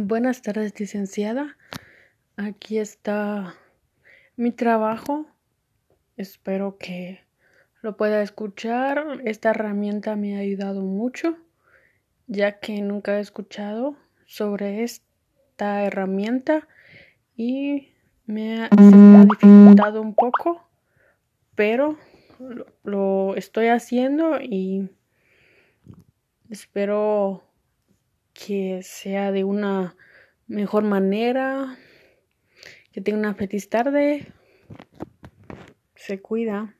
Buenas tardes, licenciada. Aquí está mi trabajo. Espero que lo pueda escuchar. Esta herramienta me ha ayudado mucho, ya que nunca he escuchado sobre esta herramienta y me ha, dificultado un poco, pero lo, estoy haciendo y espero que sea de una mejor manera, que tenga una feliz tarde, se cuida.